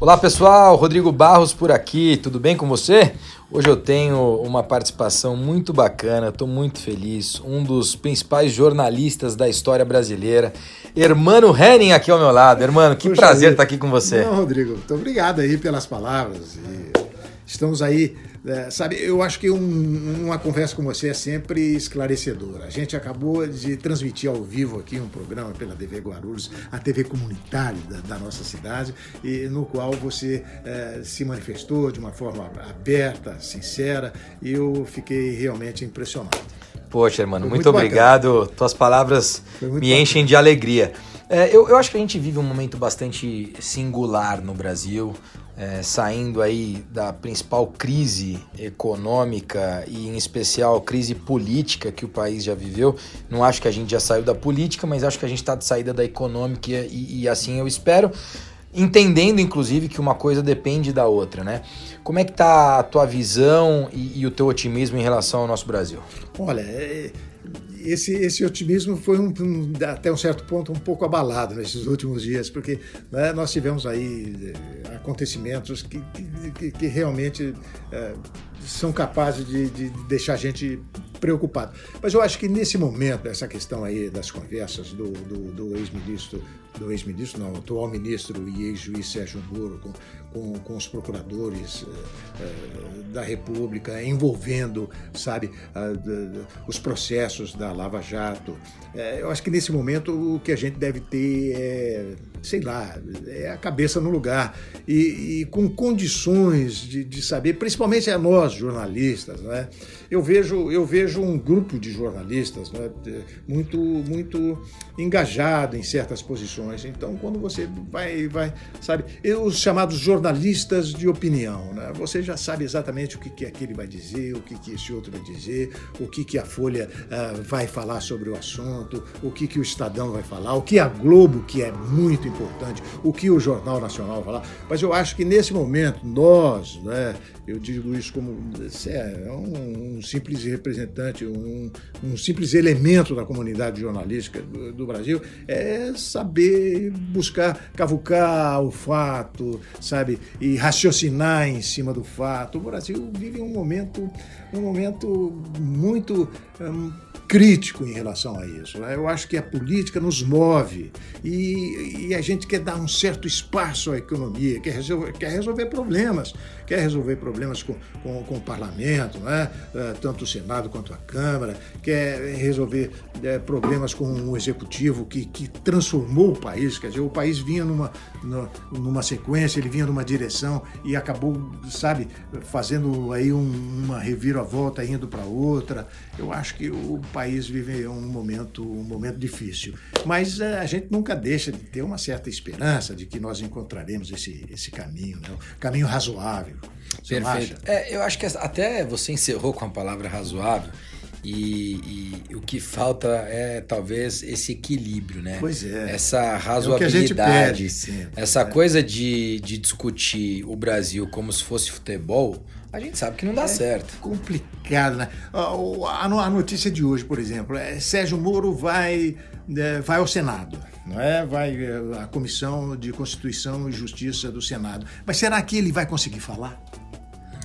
Olá pessoal, Rodrigo Barros por aqui, tudo bem com você? Hoje eu tenho uma participação muito bacana, estou muito feliz. Um dos principais jornalistas da história brasileira, Hermano Henning, aqui ao meu lado. Hermano, que prazer estar aqui com você. Não, Rodrigo, muito obrigado aí pelas palavras. E estamos aí é, sabe, eu acho que um, uma conversa com você é sempre esclarecedora. A gente acabou de transmitir ao vivo aqui um programa pela TV Guarulhos, a TV comunitária da, da nossa cidade, e no qual você é, se manifestou de uma forma aberta, sincera, e eu fiquei realmente impressionado. Poxa, irmão, muito, muito, obrigado. Tuas palavras me bacana. enchem de alegria. É, eu, eu acho que a gente vive um momento bastante singular no Brasil é, saindo aí da principal crise econômica e em especial crise política que o país já viveu. Não acho que a gente já saiu da política, mas acho que a gente está de saída da econômica e, e, assim eu espero. Entendendo, inclusive, que uma coisa depende da outra, né? Como é que tá a tua visão e, e o teu otimismo em relação ao nosso Brasil? Olha, é, esse, esse otimismo foi um, um, até um certo ponto um pouco abalado nesses últimos dias, porque né, nós tivemos aí eh, acontecimentos que, que, que realmente é, são capazes de, de, deixar a gente preocupado. Mas eu acho que nesse momento, essa questão aí das conversas do, do, ex-ministro, do ex-ministro, não, atual ministro e ex-juiz Sérgio Moro com, com, com os procuradores uh, da República, envolvendo, sabe, os processos da Lava Jato. Uh, eu acho que nesse momento o que a gente deve ter é, sei lá, é a cabeça no lugar e, e com condições de, de, saber, principalmente a nós jornalistas, né? Eu vejo, eu vejo um grupo de jornalistas né, muito, muito engajado em certas posições. Então, quando você vai, vai, sabe, os chamados jornalistas de opinião, né? Você já sabe exatamente o que, que aquele vai dizer, o que, que esse outro vai dizer, o que, que a Folha uh, vai falar sobre o assunto, o que, que o Estadão vai falar, o que a Globo, que é muito importante, o que o Jornal Nacional falar. Mas eu acho que nesse momento, nós, né, eu digo isso como é um, um simples representante, um, um, simples elemento da comunidade jornalística do, do, Brasil, é saber buscar, cavucar o fato, sabe, e raciocinar em cima do fato. O Brasil vive um momento, um momento muito hum, crítico em relação a isso. Né? Eu acho que a política nos move e, e, a gente quer dar um certo espaço à economia, quer resolver, quer resolver problemas, quer resolver problemas com, com, com o parlamento, né? Eh, tanto o Senado quanto a Câmara, quer resolver é, problemas com o executivo que, que transformou o país. Quer dizer, o país vinha numa, numa sequência, ele vinha numa direção e acabou, sabe, fazendo aí um, uma reviravolta indo para outra. Eu acho que o país vive um momento, um momento difícil. Mas é, a gente nunca deixa de ter uma certa esperança de que nós encontraremos esse, esse caminho, né? um caminho razoável. Perfeito. É, eu acho que até você encerrou com a palavra razoável. E, e, o que falta é talvez esse equilíbrio, né? Pois é. Essa razoabilidade. É sempre, essa né? coisa de, de discutir o Brasil como se fosse futebol a gente sabe que não dá é certo. Complicado, né? A, notícia de hoje, por exemplo, é Sérgio Moro vai, é, vai ao Senado, não é? Vai é, a Comissão de Constituição e Justiça do Senado. Mas será que ele vai conseguir falar?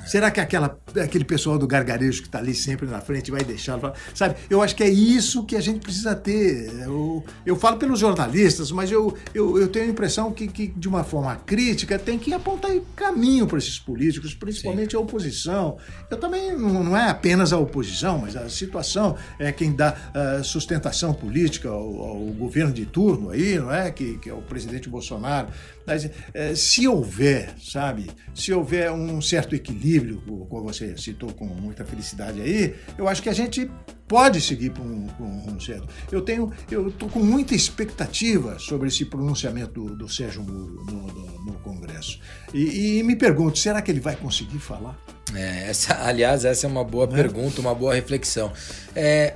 Será que aquela, aquele pessoal do gargarejo que está ali sempre na frente vai deixá-lo? Sabe, eu acho que é isso que a gente precisa ter. Eu, eu falo pelos jornalistas, mas eu, eu, eu tenho a impressão que, que, de uma forma crítica, tem que apontar caminho para esses políticos, principalmente Sim. a oposição. Eu também, não, é apenas a oposição, mas a situação é quem dá uh, sustentação política ao, ao, governo de turno aí, não é? Que, que é o presidente Bolsonaro. Mas, uh, se houver, sabe, se houver um certo equilíbrio, equilíbrio, como você citou com muita felicidade aí, eu acho que a gente pode seguir um, por um rumo certo. Eu tenho, eu estou com muita expectativa sobre esse pronunciamento do, do Sérgio Moro no, no, no Congresso. E, e, me pergunto, será que ele vai conseguir falar? É, essa, aliás, essa é uma boa é? pergunta, uma boa reflexão. É,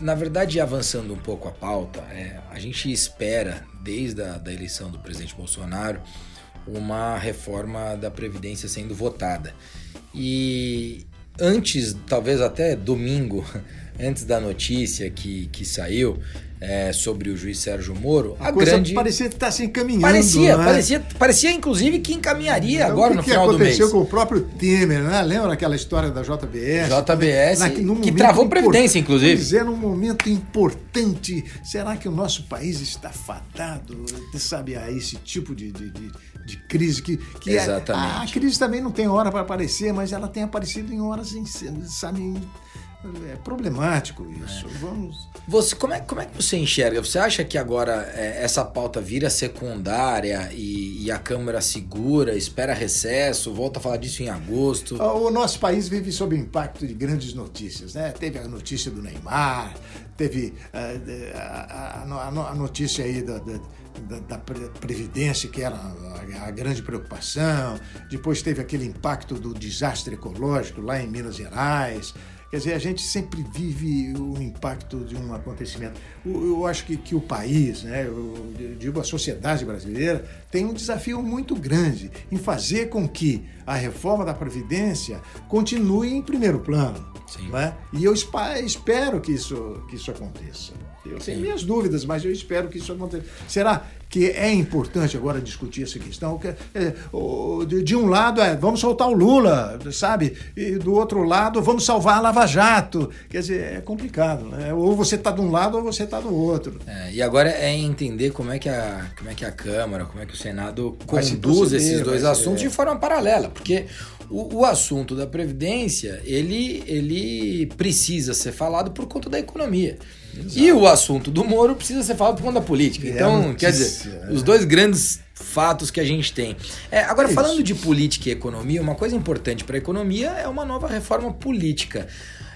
na verdade, avançando um pouco a pauta, é, a gente espera, desde a da eleição do presidente Bolsonaro, uma reforma da Previdência sendo votada. E antes, talvez até domingo, antes da notícia que, que saiu, é, sobre o juiz Sérgio Moro, a, a coisa grande parecia estar tá se encaminhando. Parecia, né? parecia, parecia inclusive que encaminharia então, agora no final do mês. O que aconteceu com o próprio Temer, né? Lembra aquela história da JBS? JBS, na, que travou previdência, inclusive. Pois é, num momento importante. Será que o nosso país está fadado, sabe, a esse tipo de, de, de, de crise? Que, que é, Exatamente. A, a, crise também não tem hora para aparecer, mas ela tem aparecido em horas, sabe, é problemático isso. É. Vamos. Você, como, é, como é que você enxerga? Você acha que agora é, essa pauta vira secundária e, e, a Câmara segura, espera recesso, volta a falar disso em agosto? O nosso país vive sob o impacto de grandes notícias. Né? Teve a notícia do Neymar, teve uh, a, a, a, notícia aí da, da da, da, Previdência, que era a, a, grande preocupação. Depois teve aquele impacto do desastre ecológico lá em Minas Gerais. Quer dizer, a gente sempre vive o impacto de um acontecimento. Eu acho que, que o país, né, eu digo a sociedade brasileira, tem um desafio muito grande em fazer com que a reforma da Previdência continue em primeiro plano. Sim. Né? E eu espero que isso, que isso aconteça. Eu tenho minhas dúvidas, mas eu espero que isso aconteça. Será que é importante agora discutir essa questão? É, de um lado é vamos soltar o Lula, sabe? E do outro lado vamos salvar a Lava Jato. Quer dizer, é complicado, né? Ou você está de um lado ou você está do outro. É, e agora é entender como é, que a, como é que a Câmara, como é que o Senado conduz esses dois assuntos de forma paralela, porque o, o, assunto da Previdência, ele, ele precisa ser falado por conta da economia. Exato. E o assunto do Moro precisa ser falado por conta da política. É então, notícia, quer dizer, é. os dois grandes fatos que a gente tem. É, agora, é falando de política e economia, uma coisa importante para a economia é uma nova reforma política.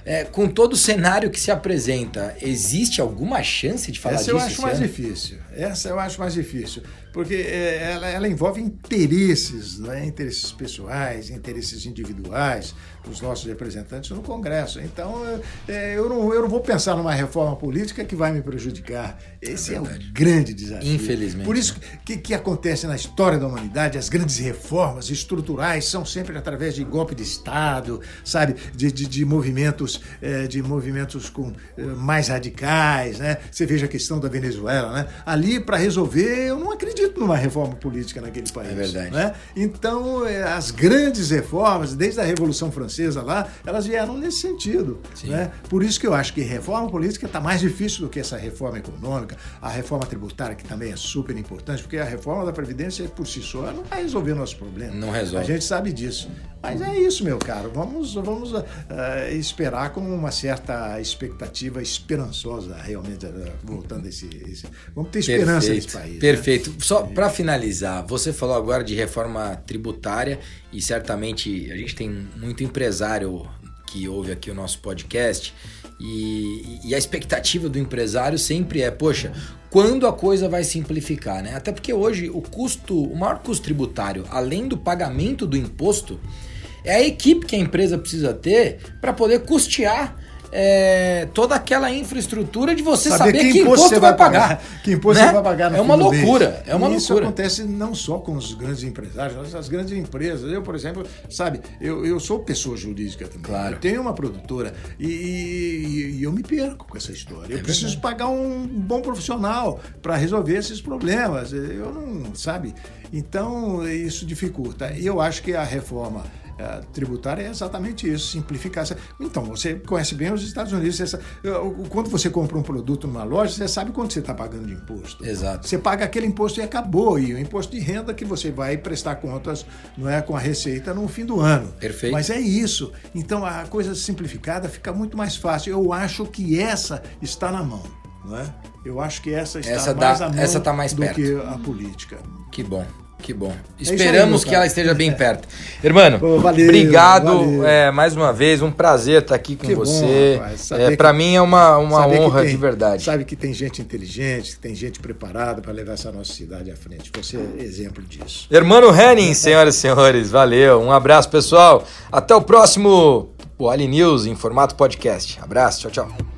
É, com todo o cenário que se apresenta, existe alguma chance de falar Essa disso? Essa eu acho mais ano? difícil. Essa eu acho mais difícil porque é, ela, ela envolve interesses, né? interesses pessoais, interesses individuais dos nossos representantes no Congresso. Então, é, eu, não, eu não vou pensar numa reforma política que vai me prejudicar. Esse é, é o grande desafio. Infelizmente. Por isso que, que acontece na história da humanidade, as grandes reformas estruturais são sempre através de golpe de Estado, sabe, de, de, de movimentos, é, de movimentos com mais radicais, né? Você veja a questão da Venezuela, né? Ali para resolver, eu não acredito acredito numa reforma política naquele país. É verdade. Né? Então, é, as grandes reformas, desde a Revolução Francesa lá, elas vieram nesse sentido. Né? Por isso que eu acho que reforma política está mais difícil do que essa reforma econômica, a reforma tributária, que também é super importante, porque a reforma da Previdência, por si só, não vai resolver nossos problemas. Não resolve. A gente sabe disso. Mas é isso, meu caro. Vamos, vamos uh, esperar com uma certa expectativa esperançosa, realmente, uh, voltando a esse, esse, Vamos ter esperança Perfeito. nesse país. Né? Perfeito. Né? Só para finalizar, você falou agora de reforma tributária e certamente a gente tem muito empresário que ouve aqui o nosso podcast. E, e, a expectativa do empresário sempre é, poxa, quando a coisa vai simplificar, né? Até porque hoje o custo, o maior custo tributário, além do pagamento do imposto, é a equipe que a empresa precisa ter para poder custear é, toda aquela infraestrutura de você saber, saber que, que, imposto, você vai pagar. pagar. Que imposto né? você vai pagar É uma loucura, é uma e loucura. Isso acontece não só com os grandes empresários, mas as grandes empresas. Eu, por exemplo, sabe, eu, eu sou pessoa jurídica também. Claro. Eu tenho uma produtora e, e, e eu me perco com essa história. Eu é preciso verdade. pagar um bom profissional para resolver esses problemas. Eu não, sabe? Então, isso dificulta. Eu acho que a reforma é, tributária é exatamente isso, simplificar. Então, você conhece bem os Estados Unidos. Você sabe, quando você compra um produto numa loja, você sabe quanto você está pagando de imposto. Exato. Você paga aquele imposto e acabou. E o imposto de renda que você vai prestar contas não é com a receita no fim do ano. Perfeito. Mas é isso. Então, a coisa simplificada fica muito mais fácil. Eu acho que essa está na mão. Não é? Eu acho que essa está essa mais dá, mão essa tá mais do perto. que a política. Que bom. Que bom. É Esperamos aí, que ela esteja bem perto. Irmão, obrigado valeu. É, mais uma vez. Um prazer estar aqui com que você. é, Para mim é uma, uma honra tem, de verdade. Sabe que tem gente inteligente, que tem gente preparada para levar essa nossa cidade à frente. Você é exemplo disso. Irmão Henning, senhoras e senhores. Valeu. Um abraço, pessoal. Até o próximo Ali News em formato podcast. Abraço. Tchau, tchau.